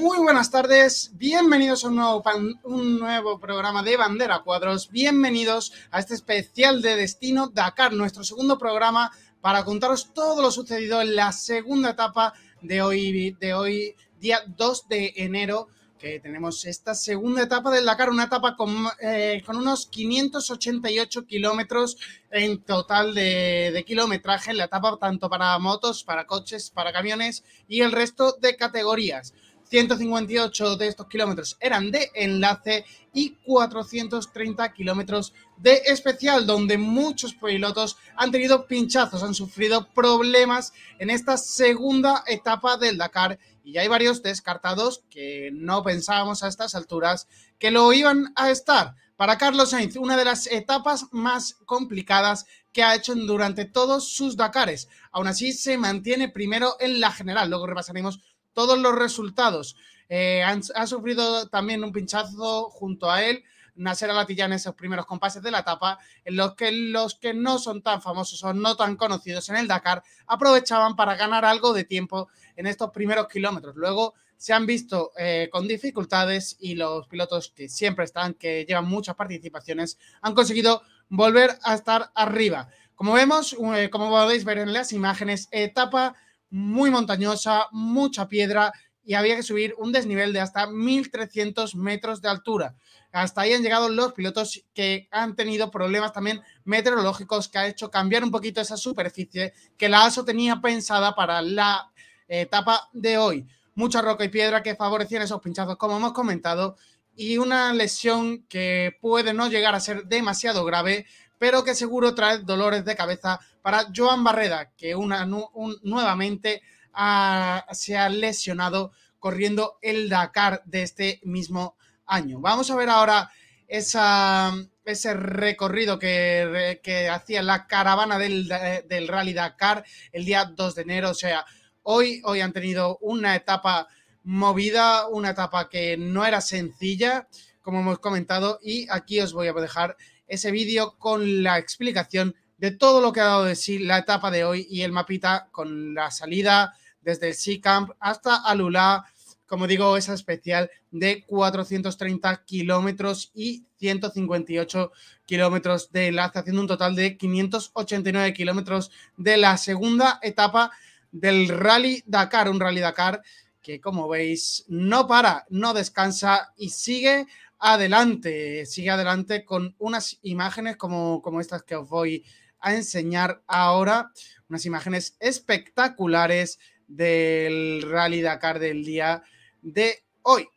Muy buenas tardes, bienvenidos a un nuevo, programa de Bandera Cuadros, bienvenidos a este especial de Destino Dakar, nuestro segundo programa para contaros todo lo sucedido en la segunda etapa de hoy, de hoy día 2 de enero, que tenemos esta segunda etapa del Dakar, una etapa con, eh, con unos 588 kilómetros en total de, de kilometraje la etapa, tanto para motos, para coches, para camiones y el resto de categorías. 158 de estos kilómetros eran de enlace y 430 kilómetros de especial, donde muchos pilotos han tenido pinchazos, han sufrido problemas en esta segunda etapa del Dakar y hay varios descartados que no pensábamos a estas alturas que lo iban a estar. Para Carlos Sainz, una de las etapas más complicadas que ha hecho durante todos sus Dakares. Aún así, se mantiene primero en la general. Luego repasaremos todos los resultados. Eh, han, ha sufrido también un pinchazo junto a él, Nasser Alatilla en esos primeros compases de la etapa, en los que los que no son tan famosos o no tan conocidos en el Dakar aprovechaban para ganar algo de tiempo en estos primeros kilómetros. Luego se han visto eh, con dificultades y los pilotos que siempre están, que llevan muchas participaciones, han conseguido volver a estar arriba. Como vemos, eh, como podéis ver en las imágenes, etapa muy montañosa, mucha piedra y había que subir un desnivel de hasta 1.300 metros de altura. Hasta ahí han llegado los pilotos que han tenido problemas también meteorológicos que ha hecho cambiar un poquito esa superficie que la ASO tenía pensada para la etapa de hoy. Mucha roca y piedra que favorecían esos pinchazos, como hemos comentado, y una lesión que puede no llegar a ser demasiado grave, pero que seguro trae dolores de cabeza para Joan Barreda, que una, un, nuevamente ha, se ha lesionado corriendo el Dakar de este mismo año. Vamos a ver ahora ese recorrido que, que hacía la caravana del, del, Rally Dakar el día 2 de enero. O sea, hoy, hoy han tenido una etapa movida, una etapa que no era sencilla, como hemos comentado, y aquí os voy a dejar ese vídeo con la explicación de todo lo que ha dado de sí la etapa de hoy y el mapita con la salida desde el Sea Camp hasta Alula, como digo, esa especial de 430 kilómetros y 158 kilómetros de enlace, haciendo un total de 589 kilómetros de la segunda etapa del Rally Dakar, un Rally Dakar que como veis no para, no descansa y sigue adelante, sigue adelante con unas imágenes como, como estas que os voy a enseñar ahora, unas imágenes espectaculares del Rally Dakar del día de hoy.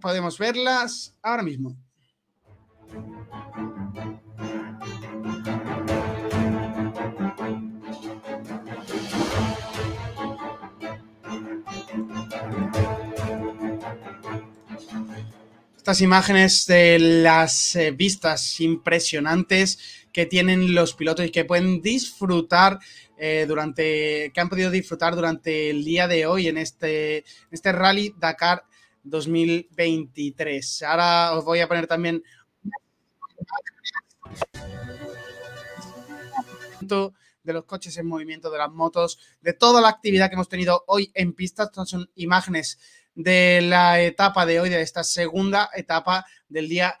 Podemos verlas ahora mismo. estas imágenes de las eh, vistas impresionantes que tienen los pilotos y que pueden disfrutar eh, durante, que han podido disfrutar durante el día de hoy en este, este Rally Dakar 2023. Ahora os voy a poner también de los coches en movimiento, de las motos, de toda la actividad que hemos tenido hoy en pista. Estas son imágenes de la etapa de hoy, de esta segunda etapa del día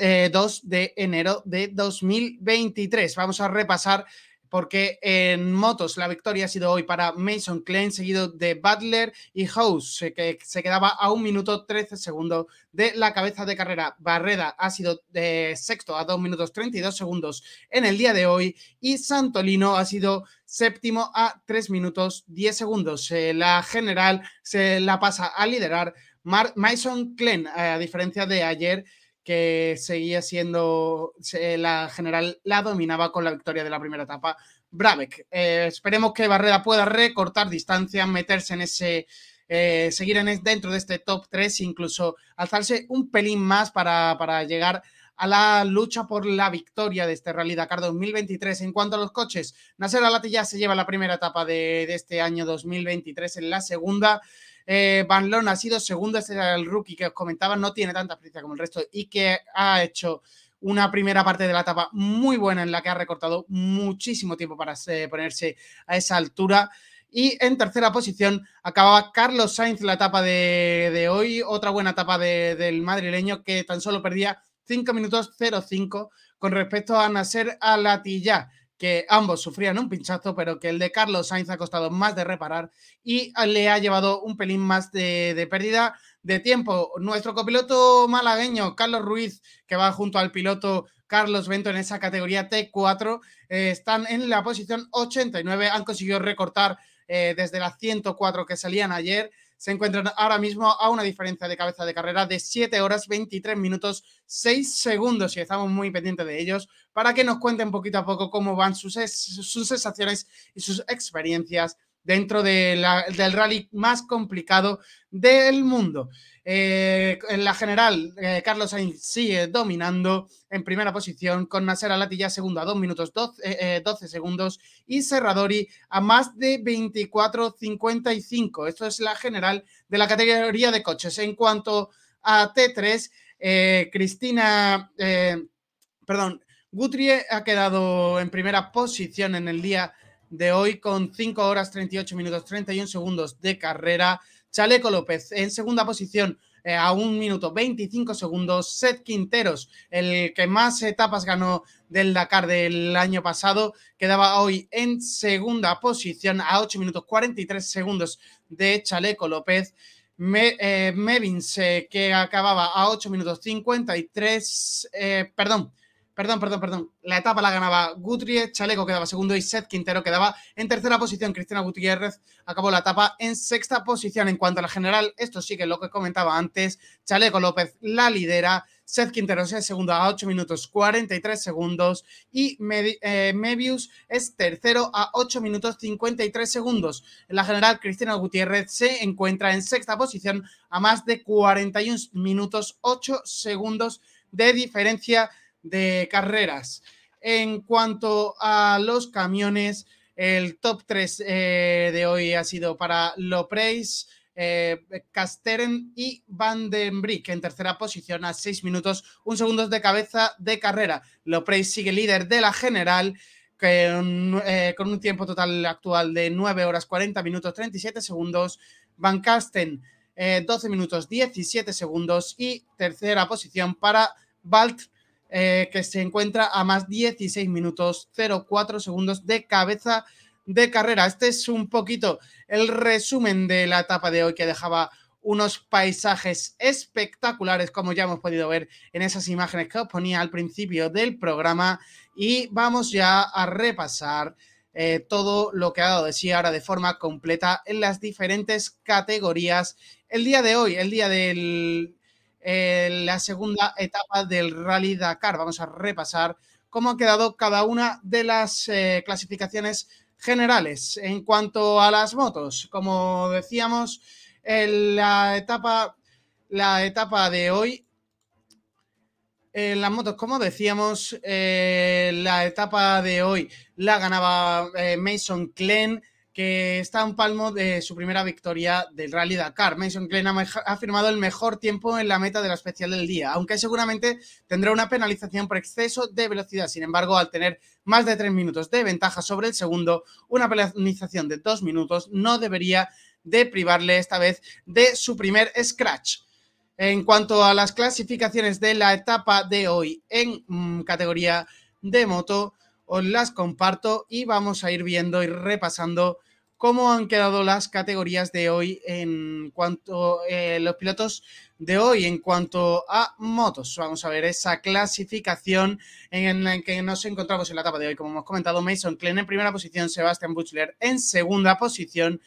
eh, 2 de enero de 2023. Vamos a repasar porque en motos la victoria ha sido hoy para Mason Klein, seguido de Butler y House, que se quedaba a un minuto 13 segundos de la cabeza de carrera. Barreda ha sido de sexto a 2 minutos 32 segundos en el día de hoy y Santolino ha sido séptimo a 3 minutos 10 segundos. Eh, la general se la pasa a liderar Mason Klein, a diferencia de ayer que seguía siendo la general, la dominaba con la victoria de la primera etapa. Brabeck, eh, esperemos que Barrera pueda recortar distancia, meterse en ese, eh, seguir en, dentro de este top 3, incluso alzarse un pelín más para, para llegar a la lucha por la victoria de este Rally Dakar 2023. En cuanto a los coches, Nasser Alatilla se lleva la primera etapa de, de este año 2023 en la segunda. Eh, Van Loon ha sido segundo, este el rookie que os comentaba, no tiene tanta experiencia como el resto y que ha hecho una primera parte de la etapa muy buena en la que ha recortado muchísimo tiempo para ponerse a esa altura. Y en tercera posición acababa Carlos Sainz la etapa de, hoy, otra buena etapa del madrileño que tan solo perdía 5 minutos 05 con respecto a Nasser Alatilla que ambos sufrían un pinchazo, pero que el de Carlos Sainz ha costado más de reparar y le ha llevado un pelín más de, pérdida de tiempo. Nuestro copiloto malagueño, Carlos Ruiz, que va junto al piloto Carlos Bento en esa categoría T4, eh, están en la posición 89, han conseguido recortar eh, desde las 104 que salían ayer se encuentran ahora mismo a una diferencia de cabeza de carrera de 7 horas 23 minutos 6 segundos y estamos muy pendientes de ellos para que nos cuenten poquito a poco cómo van sus, sus sensaciones y sus experiencias dentro del rally más complicado del mundo. Eh, en la general, eh, Carlos Sainz sigue dominando en primera posición con Nasser Alatilla segundo a 2 minutos 12, 12, eh, segundos y Serradori a más de 24.55. Esto es la general de la categoría de coches. En cuanto a T3, Cristina, perdón, Guthrie ha quedado en primera posición en el día de hoy con 5 horas 38 minutos 31 segundos de carrera. Chaleco López en segunda posición eh, a un minuto 25 segundos. Seth Quinteros, el que más etapas ganó del Dakar del año pasado, quedaba hoy en segunda posición a 8 minutos 43 segundos de Chaleco López. Me, eh, Mevins, eh, que acababa a 8 minutos 53, perdón, perdón, perdón, perdón. La etapa la ganaba Gutiérrez, Chaleco quedaba segundo y Seth Quintero quedaba en tercera posición. Cristina Gutiérrez acabó la etapa en sexta posición. En cuanto a la general, esto sí que es lo que comentaba antes. Chaleco López la lidera. Seth Quintero es segundo a 8 minutos 43 segundos y eh, Mebius es tercero a 8 minutos 53 segundos. En la general, Cristina Gutiérrez se encuentra en sexta posición a más de 41 minutos 8 segundos de diferencia de carreras. En cuanto a los camiones, el top 3 eh, de hoy ha sido para Lopreis, eh, Casteren y Van den Brick en tercera posición a 6 minutos, un segundo de cabeza de carrera. Lopreis sigue líder de la general eh, con un tiempo total actual de 9 horas 40 minutos 37 segundos. Van Casten 12 minutos 17 segundos y tercera posición para Balt eh, que se encuentra a más 16 minutos 04 segundos de cabeza de carrera. Este es un poquito el resumen de la etapa de hoy que dejaba unos paisajes espectaculares, como ya hemos podido ver en esas imágenes que os ponía al principio del programa. Y vamos ya a repasar eh, todo lo que ha dado de sí ahora de forma completa en las diferentes categorías. El día de hoy, el día del, la segunda etapa del Rally Dakar. Vamos a repasar cómo ha quedado cada una de las eh, clasificaciones generales. En cuanto a las motos, como decíamos, en la etapa, la etapa de hoy, en las motos, como decíamos, eh, la etapa de hoy la ganaba eh, Mason Klein que está a un palmo de su primera victoria del Rally Dakar. Mason Klein ha firmado el mejor tiempo en la meta de la especial del día, aunque seguramente tendrá una penalización por exceso de velocidad. Sin embargo, al tener más de tres minutos de ventaja sobre el segundo, una penalización de dos minutos no debería de privarle esta vez de su primer scratch. En cuanto a las clasificaciones de la etapa de hoy en mm, categoría de moto, os las comparto y vamos a ir viendo y repasando cómo han quedado las categorías de hoy en cuanto eh, los pilotos de hoy en cuanto a motos. Vamos a ver esa clasificación en la que nos encontramos en la etapa de hoy. Como hemos comentado, Mason Klein en primera posición, Sebastian Butler en segunda posición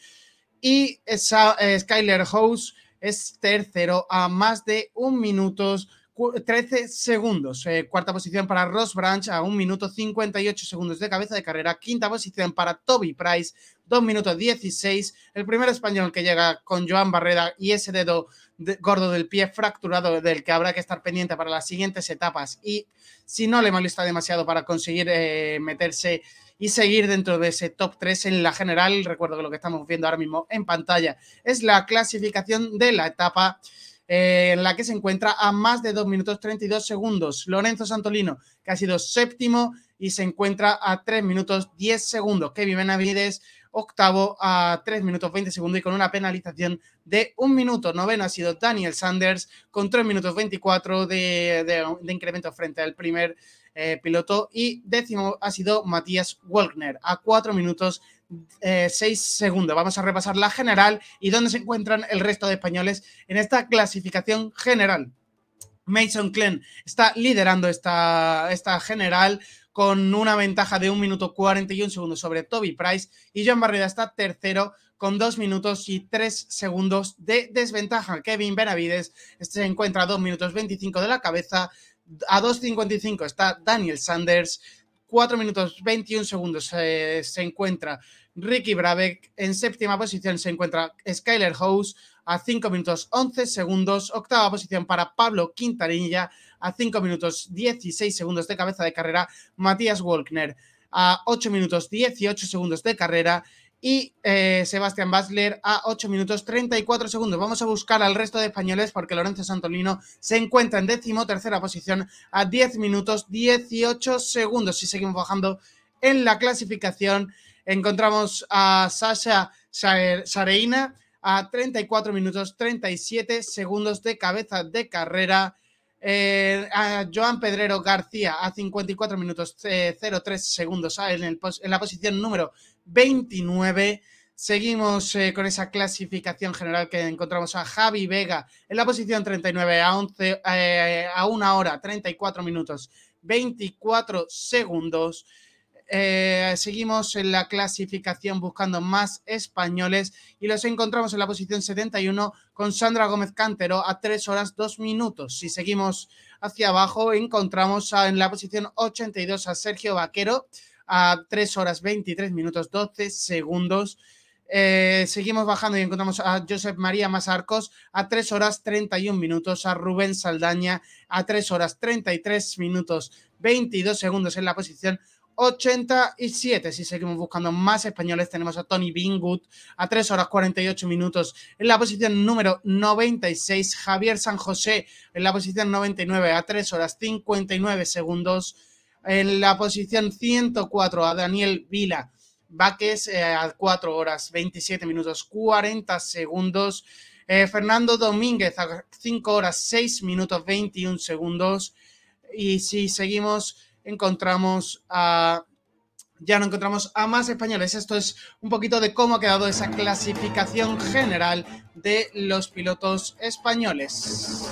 y eh, Skyler House es tercero a más de un minuto 13 segundos. Eh, cuarta posición para Ross Branch a un minuto 58 segundos de cabeza de carrera. Quinta posición para Toby Price, 2 minutos 16. El primer español que llega con Joan Barreda y ese dedo gordo del pie fracturado del que habrá que estar pendiente para las siguientes etapas. Y si no le molesta demasiado para conseguir eh, meterse y seguir dentro de ese top 3 en la general, recuerdo que lo que estamos viendo ahora mismo en pantalla es la clasificación de la etapa eh, en la que se encuentra a más de 2 minutos 32 segundos. Lorenzo Santolino, que ha sido séptimo y se encuentra a 3 minutos 10 segundos. Kevin Benavides, octavo a 3 minutos 20 segundos y con una penalización de un minuto. Noveno ha sido Daniel Sanders con 3 minutos 24 de, de, incremento frente al primer eh, piloto. Y décimo ha sido Matías Wolkner a 4 minutos 6 eh, segundos. Vamos a repasar la general y dónde se encuentran el resto de españoles en esta clasificación general. Mason Klein está liderando esta, esta general con una ventaja de 1 minuto 41 segundos sobre Toby Price y John Barreda está tercero con 2 minutos y 3 segundos de desventaja. Kevin Benavides se encuentra a 2 minutos 25 de la cabeza. A 2.55 está Daniel Sanders. 4 minutos 21 segundos se encuentra Ricky Brabeck. En séptima posición se encuentra Skyler House a 5 minutos 11 segundos. Octava posición para Pablo Quintanilla a 5 minutos 16 segundos de cabeza de carrera. Matías Wolkner a 8 minutos 18 segundos de carrera. Y eh, Sebastián Basler a 8 minutos 34 segundos. Vamos a buscar al resto de españoles porque Lorenzo Santolino se encuentra en décimo tercera posición a 10 minutos 18 segundos. Si seguimos bajando en la clasificación, encontramos a Sasha Sareina a 34 minutos 37 segundos de cabeza de carrera. Eh, a Joan Pedrero García a 54 minutos 03 eh, segundos ah, en, la posición número 29. Seguimos eh, con esa clasificación general que encontramos a Javi Vega en la posición 39 a, 11, a 1 hora 34 minutos 24 segundos. Eh, seguimos en la clasificación buscando más españoles y los encontramos en la posición 71 con Sandra Gómez Cantero a 3 horas 2 minutos. Si seguimos hacia abajo, encontramos en la posición 82 a Sergio Vaquero a 3 horas 23 minutos 12 segundos. Eh, seguimos bajando y encontramos a Josep María Masarcos a 3 horas 31 minutos, a Rubén Saldaña a 3 horas 33 minutos 22 segundos en la posición 87. Si seguimos buscando más españoles, tenemos a Tony Bingwood a 3 horas 48 minutos en la posición número 96. Javier San José en la posición 99 a 3 horas 59 segundos. En la posición 104 a Daniel Vila Vaques eh, a 4 horas 27 minutos 40 segundos. Eh, Fernando Domínguez a 5 horas 6 minutos 21 segundos. Y si seguimos encontramos a ya no encontramos a más españoles. Esto es un poquito de cómo ha quedado esa clasificación general de los pilotos españoles.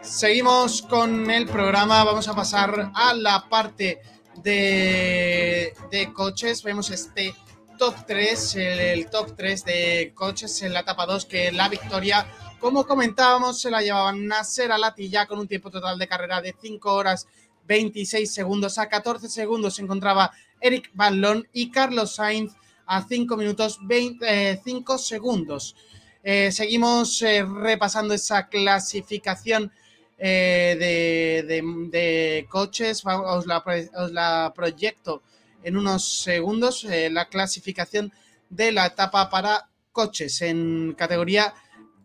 Seguimos con el programa, vamos a pasar a la parte de, de coches. Vemos este top 3, el, top 3 de coches en la etapa 2, que la victoria, como comentábamos, se la llevaban Nasser Alatilla con un tiempo total de carrera de 5 horas 26 segundos. A 14 segundos se encontraba Eric Ballon y Carlos Sainz a 5 minutos 25 eh, segundos. Eh, seguimos eh, repasando esa clasificación de, coches. Os la, os la, proyecto en unos segundos. la clasificación de la etapa para coches en categoría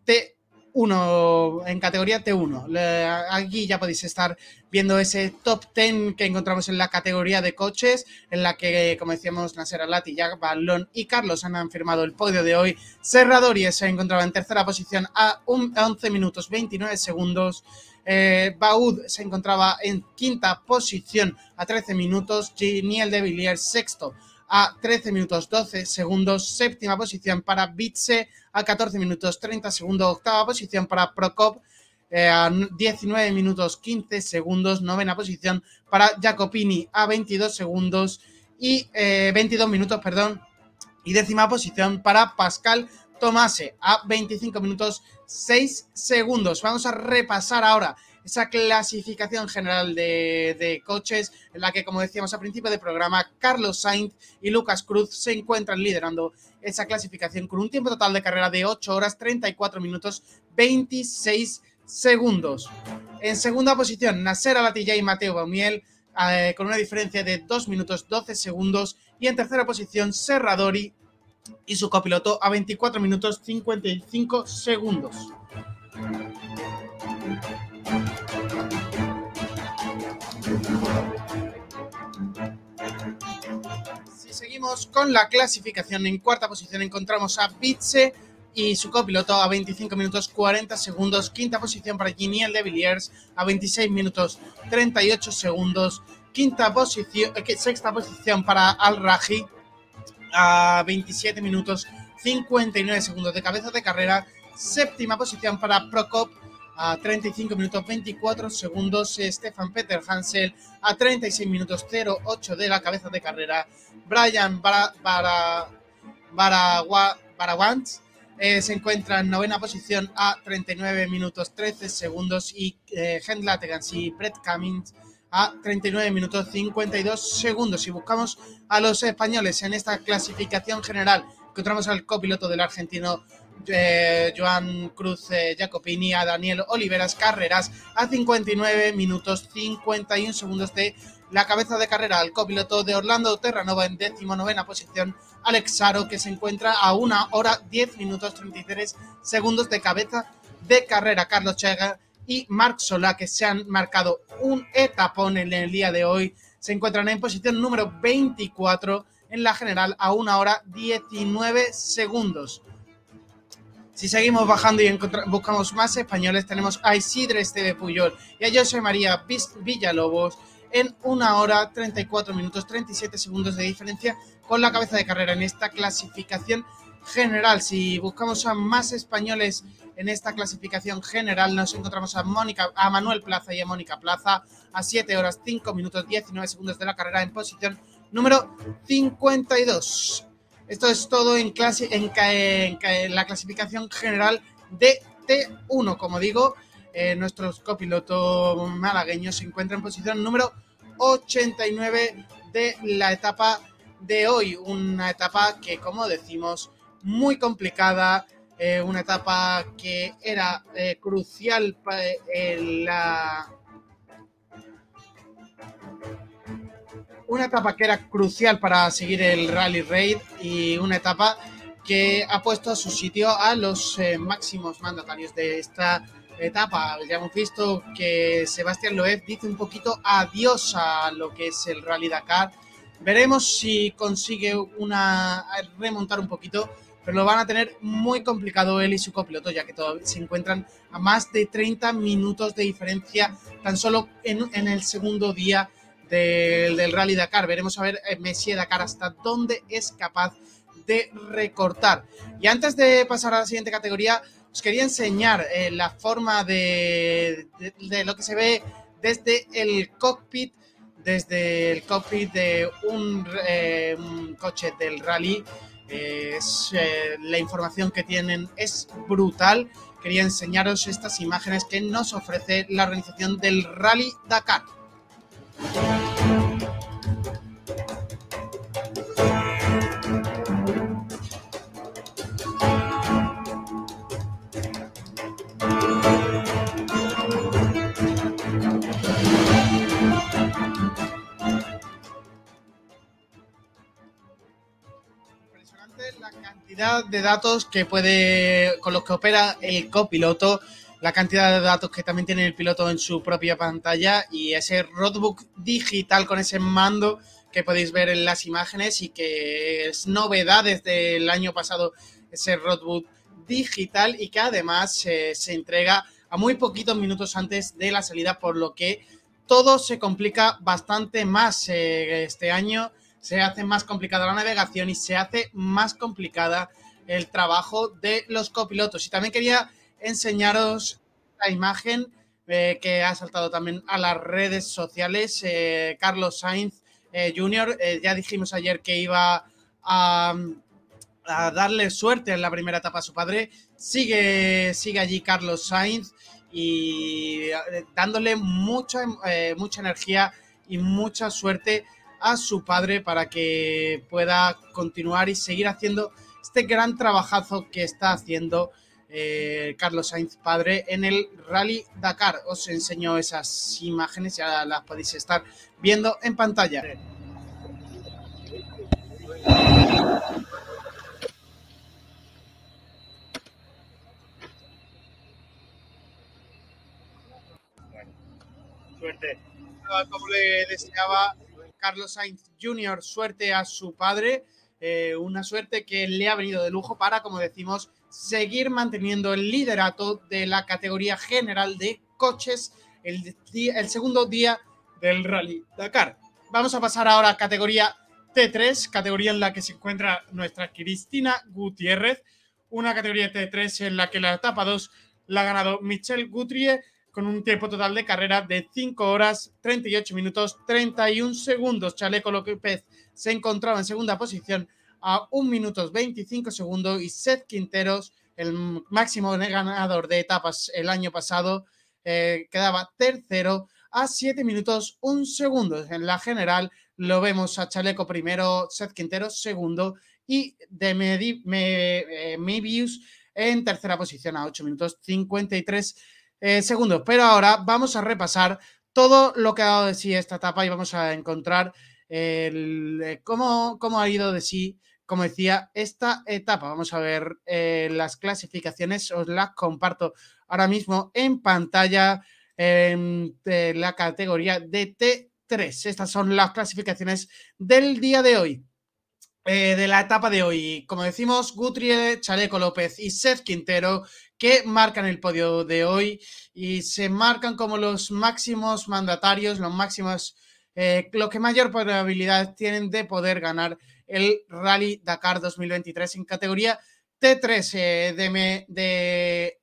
T 1 en categoría T1. Aquí ya podéis estar viendo ese top 10 que encontramos en la categoría de coches, en la que, como decíamos, Nasser Alati, Jack Ballon y Carlos han firmado el podio de hoy. Serradori se encontraba en tercera posición a 11 minutos 29 segundos. Eh, Baud se encontraba en quinta posición a 13 minutos. Giniel de Villiers sexto a 13 minutos 12 segundos. Séptima posición para Bitse a 14 minutos 30 segundos. Octava posición para Prokop eh, a 19 minutos 15 segundos. Novena posición para Jacopini a 22 segundos y 22 minutos, perdón. Y décima posición para Pascal Tomase a 25 minutos 6 segundos. Vamos a repasar ahora esa clasificación general de, coches en la que, como decíamos al principio del programa, Carlos Sainz y Lucas Cruz se encuentran liderando esa clasificación con un tiempo total de carrera de 8 horas 34 minutos 26 segundos. En segunda posición, Nasser Alatilla y Mateo Baumiel eh, con una diferencia de 2 minutos 12 segundos. Y en tercera posición, Serradori y su copiloto a 24 minutos 55 segundos. Si seguimos con la clasificación, en cuarta posición encontramos a Bitse y su copiloto a 25 minutos 40 segundos. Quinta posición para Giniel de Villiers a 26 minutos 38 segundos. Quinta posición, eh, sexta posición para Al Raji a 27 minutos 59 segundos de cabeza de carrera. Séptima posición para Prokop a 35 minutos 24 segundos. Stefan Peter Hansel a 36 minutos 08 de la cabeza de carrera. Brian Barawans eh, se encuentra en novena posición a 39 minutos 13 segundos. Y eh, y Brett Cummings a 39 minutos 52 segundos. Si buscamos a los españoles en esta clasificación general, encontramos al copiloto del argentino eh, Joan Cruz eh, Jacopini, a Daniel Oliveras Carreras a 59 minutos 51 segundos de la cabeza de carrera al copiloto de Orlando Terranova en novena posición, Alex Saro, que se encuentra a una hora 10 minutos 33 segundos de cabeza de carrera. Carlos Chega y Marc Solá, que se han marcado un etapón en el día de hoy, se encuentran en posición número 24 en la general a una hora 19 segundos. Si seguimos bajando y buscamos más españoles, tenemos a Isidre Esteve Puyol y a José María Villalobos en una hora 34 minutos 37 segundos de diferencia con la cabeza de carrera en esta clasificación general. Si buscamos a más españoles en esta clasificación general, nos encontramos a, Mónica, a Manuel Plaza y a Mónica Plaza a 7 horas 5 minutos 19 segundos de la carrera en posición número 52. Esto es todo en, clase, en, en, la clasificación general de T1. Como digo, eh, nuestro copiloto malagueño se encuentra en posición número 89 de la etapa de hoy. Una etapa que, como decimos, muy complicada, eh, una etapa que era eh, crucial para eh. Una etapa que era crucial para seguir el Rally Raid y una etapa que ha puesto a su sitio a los máximos mandatarios de esta etapa. Ya hemos visto que Sebastián Loeb dice un poquito adiós a lo que es el Rally Dakar. Veremos si consigue una remontar un poquito pero lo van a tener muy complicado él y su copiloto, ya que todavía se encuentran a más de 30 minutos de diferencia tan solo en, el segundo día del, Rally Dakar. Veremos a ver eh, Messier Dakar hasta dónde es capaz de recortar. Y antes de pasar a la siguiente categoría, os quería enseñar eh, la forma de, lo que se ve desde el cockpit, desde el cockpit de un, eh, un coche del rally eh, la información que tienen es brutal. Quería enseñaros estas imágenes que nos ofrece la organización del Rally Dakar. De datos que puede, con los que opera el copiloto, la cantidad de datos que también tiene el piloto en su propia pantalla y ese roadbook digital con ese mando que podéis ver en las imágenes y que es novedad desde el año pasado ese roadbook digital y que además se entrega a muy poquitos minutos antes de la salida, por lo que todo se complica bastante más eh, este año, se hace más complicada la navegación y se hace más complicada el trabajo de los copilotos. Y también quería enseñaros la imagen eh, que ha saltado también a las redes sociales. Eh, Carlos Sainz Jr., ya dijimos ayer que iba a, a, darle suerte en la primera etapa a su padre. Sigue, sigue allí Carlos Sainz y eh, dándole mucha, eh, mucha energía y mucha suerte a su padre para que pueda continuar y seguir haciendo este gran trabajazo que está haciendo eh, Carlos Sainz padre en el Rally Dakar. Os enseño esas imágenes, ya las podéis estar viendo en pantalla. suerte. Como le deseaba Carlos Sainz Jr., suerte a su padre. Eh, una suerte que le ha venido de lujo para, como decimos, seguir manteniendo el liderato de la categoría general de coches el, el segundo día del Rally Dakar. Vamos a pasar ahora a categoría T3, categoría en la que se encuentra nuestra Cristina Gutiérrez, una categoría T3 en la que la etapa 2 la ha ganado Michelle Guthrie con un tiempo total de carrera de 5 horas 38 minutos 31 segundos. Chaleco López se encontraba en segunda posición a 1 minutos 25 segundos y Seth Quinteros, el máximo ganador de etapas el año pasado, eh, quedaba tercero a 7 minutos 1 segundo. En la general lo vemos a Chaleco primero, Seth Quinteros segundo y de eh, Mebius en tercera posición a 8 minutos 53 eh, segundos. Pero ahora vamos a repasar todo lo que ha dado de sí esta etapa y vamos a encontrar el, eh, cómo, cómo, ha ido de sí, como decía, esta etapa. Vamos a ver eh, las clasificaciones, os las comparto ahora mismo en pantalla de la categoría de T3. Estas son las clasificaciones del día de hoy. de la etapa de hoy. Como decimos, Guthrie, Chaleco López y Seth Quintero que marcan el podio de hoy y se marcan como los máximos mandatarios, los máximos, eh, los que mayor probabilidad tienen de poder ganar el Rally Dakar 2023 en categoría T3 eh, de, de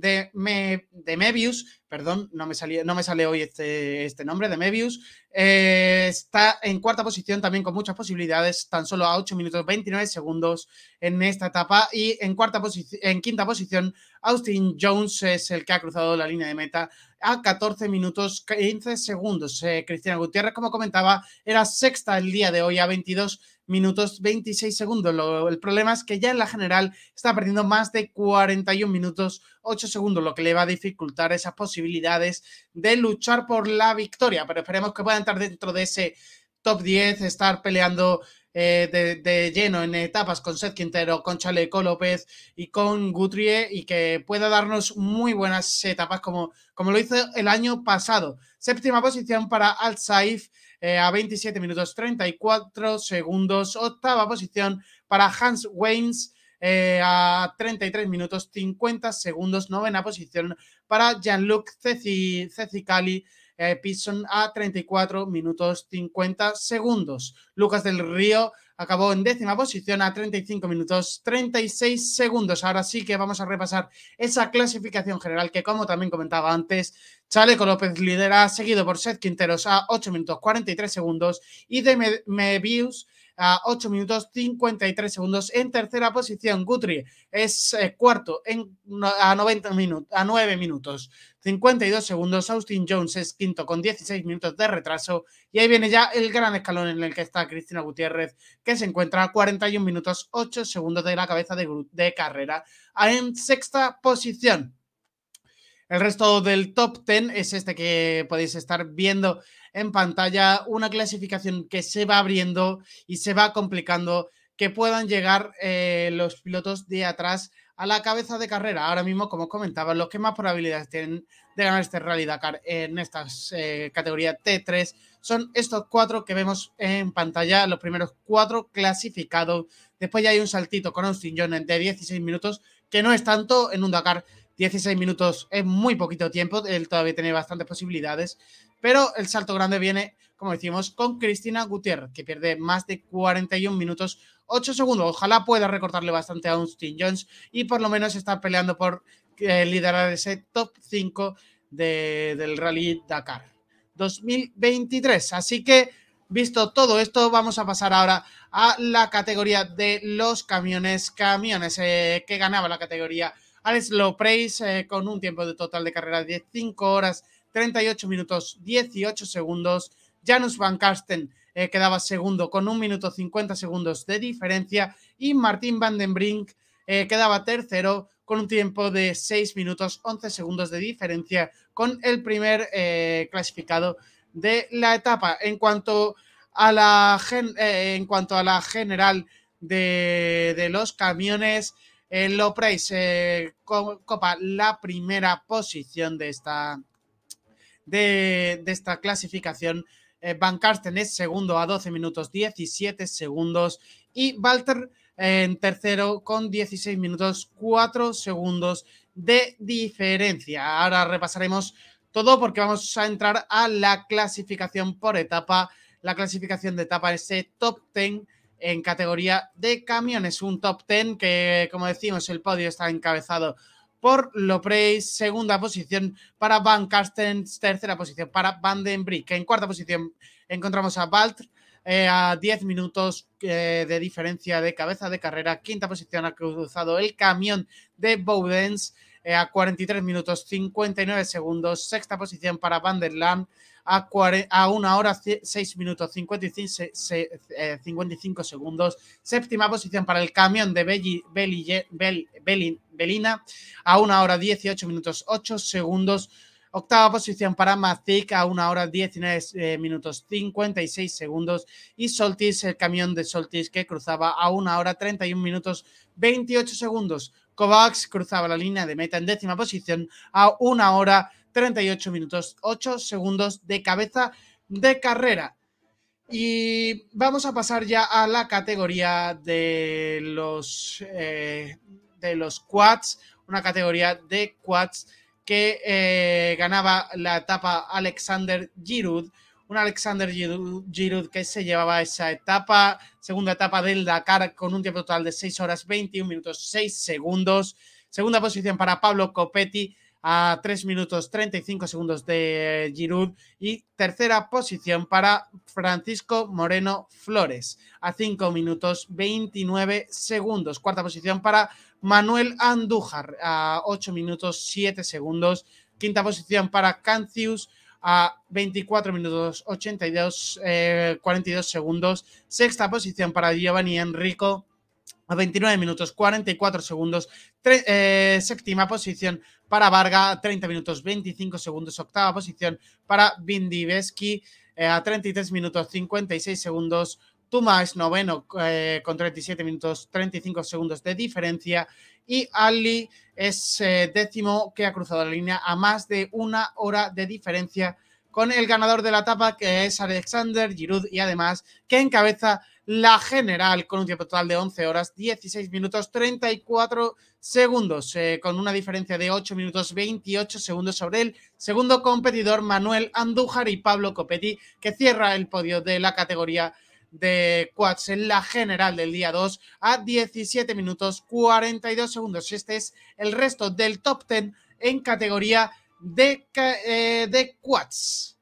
de, de Mebius, perdón, no me, no me sale hoy este, este nombre, de Mebius, eh, está en cuarta posición también con muchas posibilidades, tan solo a 8 minutos 29 segundos en esta etapa y en, cuarta en quinta posición Austin Jones es el que ha cruzado la línea de meta a 14 minutos 15 segundos. Eh, Cristina Gutiérrez, como comentaba, era sexta el día de hoy a 22 minutos 26 segundos. el problema es que ya en la general está perdiendo más de 41 minutos 8 segundos, lo que le va a dificultar esas posibilidades de luchar por la victoria. Pero esperemos que pueda entrar dentro de ese top 10, estar peleando eh, de, lleno en etapas con Seth Quintero, con Chaleco López y con Guthrie y que pueda darnos muy buenas etapas como, como lo hizo el año pasado. Séptima posición para Al Saif eh, a 27 minutos 34 segundos. Octava posición para Hans Weins eh, a 33 minutos 50 segundos. Novena posición para Jean-Luc Cecicali eh, a 34 minutos 50 segundos. Lucas del Río acabó en décima posición a 35 minutos 36 segundos. Ahora sí que vamos a repasar esa clasificación general que, como también comentaba antes, Chaleco López lidera, seguido por Seth Quinteros a 8 minutos 43 segundos y de Mebius a 8 minutos 53 segundos. En tercera posición, Guthrie es eh, cuarto en, a, 90 minutos, a 9 minutos 52 segundos. Austin Jones es quinto con 16 minutos de retraso. Y ahí viene ya el gran escalón en el que está Cristina Gutiérrez, que se encuentra a 41 minutos 8 segundos de la cabeza de, de carrera. En sexta posición. El resto del top 10 es este que podéis estar viendo en pantalla, una clasificación que se va abriendo y se va complicando, que puedan llegar eh, los pilotos de atrás a la cabeza de carrera. Ahora mismo, como comentaba, los que más probabilidades tienen de ganar este Rally Dakar en estas eh, categorías T3 son estos cuatro que vemos en pantalla, los primeros cuatro clasificados. Después ya hay un saltito con Austin John de 16 minutos, que no es tanto en un Dakar 16 minutos es muy poquito tiempo, él todavía tiene bastantes posibilidades, pero el salto grande viene, como decimos, con Cristina Gutiérrez, que pierde más de 41 minutos, 8 segundos. Ojalá pueda recortarle bastante a Austin Jones y por lo menos estar peleando por eh, liderar ese top 5 del Rally Dakar 2023. Así que, visto todo esto, vamos a pasar ahora a la categoría de los camiones. Camiones eh, que ganaba la categoría Alex Lopreis eh, con un tiempo de total de carrera de 5 horas 38 minutos 18 segundos. Janus Van Karsten eh, quedaba segundo con 1 minuto 50 segundos de diferencia y Martín Van den Brink eh, quedaba tercero con un tiempo de 6 minutos 11 segundos de diferencia con el primer clasificado de la etapa. En cuanto a la, en cuanto a la general de, de los camiones, el Lopreis eh, copa la primera posición de esta, de, esta clasificación. Eh, Van Karsten es segundo a 12 minutos 17 segundos y Walter en tercero con 16 minutos 4 segundos de diferencia. Ahora repasaremos todo porque vamos a entrar a la clasificación por etapa. La clasificación de etapa, ese top 10 en categoría de camiones. Un top 10 que, como decimos, el podio está encabezado por Lopreis, segunda posición para Van Carstens, tercera posición para Van den Brick. En cuarta posición encontramos a Balt eh, a 10 minutos eh, de diferencia de cabeza de carrera. Quinta posición ha cruzado el camión de Bowdens a 43 minutos 59 segundos. Sexta posición para Van der Laan a, a una hora 6 minutos 55, 55 eh, segundos. Séptima posición para el camión de Belli, Belina a una hora 18 minutos 8 segundos. Octava posición para Mazik a una hora 19 eh, minutos 56 segundos. Y Soltis, el camión de Soltis que cruzaba a una hora 31 minutos 28 segundos. Kovacs cruzaba la línea de meta en décima posición a una hora 38 minutos 8 segundos de cabeza de carrera. Y vamos a pasar ya a la categoría de los, eh, de los quads, una categoría de quads que eh, ganaba la etapa Alexander Giroud, un Alexander Giroud que se llevaba esa etapa, segunda etapa del Dakar con un tiempo total de 6 horas 21 minutos 6 segundos. Segunda posición para Pablo Copetti a 3 minutos 35 segundos de Giroud y tercera posición para Francisco Moreno Flores a 5 minutos 29 segundos. Cuarta posición para Manuel Andújar a 8 minutos 7 segundos. Quinta posición para Cancius a 24 minutos 82, 42 eh, segundos. Sexta posición para Giovanni Enrico a 29 minutos 44 segundos. Eh, séptima posición para Varga, 30 minutos 25 segundos. Octava posición para Vindiveski eh, a 33 minutos 56 segundos. Tuma noveno eh, con 37 minutos 35 segundos de diferencia. Y Ali es décimo que ha cruzado la línea a más de una hora de diferencia con el ganador de la etapa que es Alexander Giroud y además que encabeza la general con un tiempo total de 11 horas, 16 minutos 34 segundos, eh, con una diferencia de 8 minutos 28 segundos sobre el segundo competidor Manuel Andújar y Pablo Copetti, que cierra el podio de la categoría de quads en la general del día 2 a 17 minutos 42 segundos. Este es el resto del top 10 en categoría de, eh, de quads.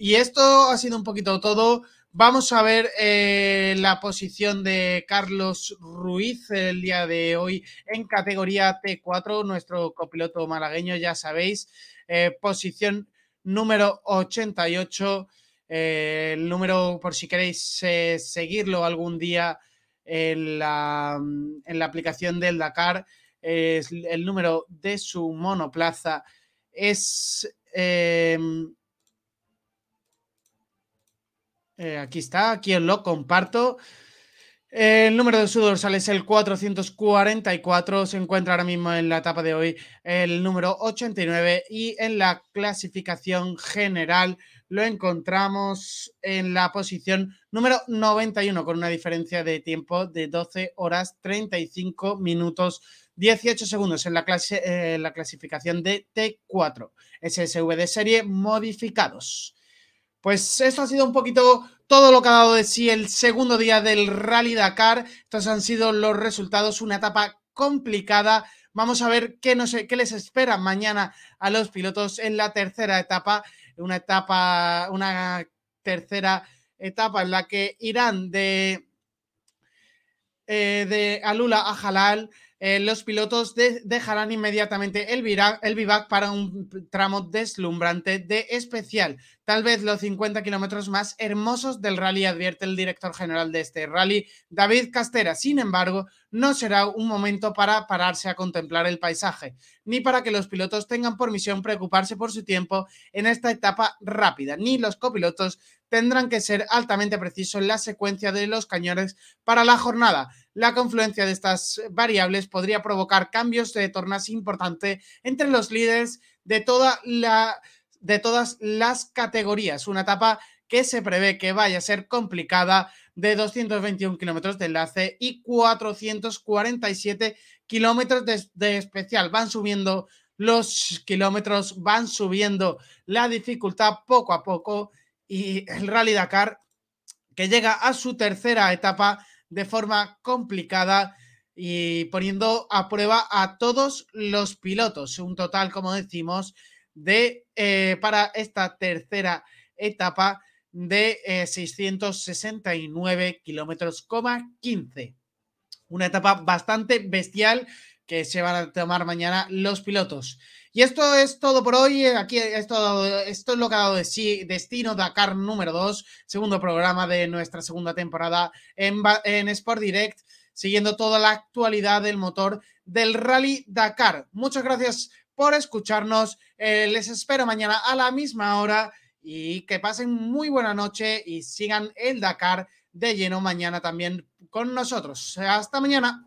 Y esto ha sido un poquito todo. Vamos a ver eh, la posición de Carlos Ruiz el día de hoy en categoría T4, nuestro copiloto malagueño, ya sabéis, eh, posición número 88, eh, el número por si queréis seguirlo algún día en la, en la aplicación del Dakar, es el número de su monoplaza. Es eh, aquí está, aquí os lo comparto. El número de su dorsal es el 444, se encuentra ahora mismo en la etapa de hoy el número 89 y en la clasificación general lo encontramos en la posición número 91 con una diferencia de tiempo de 12 horas 35 minutos 18 segundos en la, clase, eh, la clasificación de T4, SSV de serie modificados. Pues esto ha sido un poquito todo lo que ha dado de sí el segundo día del Rally Dakar. Estos han sido los resultados, una etapa complicada. Vamos a ver qué, qué les espera mañana a los pilotos en la tercera etapa. Una etapa, una tercera etapa en la que irán de, eh, de Alula a Halal. Eh, los pilotos dejarán inmediatamente el, el vivac para un tramo deslumbrante de especial. Tal vez los 50 kilómetros más hermosos del rally, advierte el director general de este rally, David Castera. Sin embargo, no será un momento para pararse a contemplar el paisaje, ni para que los pilotos tengan por misión preocuparse por su tiempo en esta etapa rápida, ni los copilotos tendrán que ser altamente precisos en la secuencia de los cañones para la jornada. La confluencia de estas variables podría provocar cambios de tornas importantes entre los líderes de, toda la, de todas las categorías. Una etapa que se prevé que vaya a ser complicada de 221 kilómetros de enlace y 447 kilómetros de, de especial. Van subiendo los kilómetros, van subiendo la dificultad poco a poco y el Rally Dakar que llega a su tercera etapa de forma complicada y poniendo a prueba a todos los pilotos. Un total, como decimos, de eh, para esta tercera etapa de 669 eh, kilómetros, 15. Una etapa bastante bestial que se van a tomar mañana los pilotos. Y esto es todo por hoy. Aquí esto, esto es lo que ha dado de sí Destino Dakar número 2, segundo programa de nuestra segunda temporada en, en Sport Direct, siguiendo toda la actualidad del motor del Rally Dakar. Muchas gracias por escucharnos. Eh, les espero mañana a la misma hora y que pasen muy buena noche y sigan el Dakar de lleno mañana también con nosotros. Hasta mañana.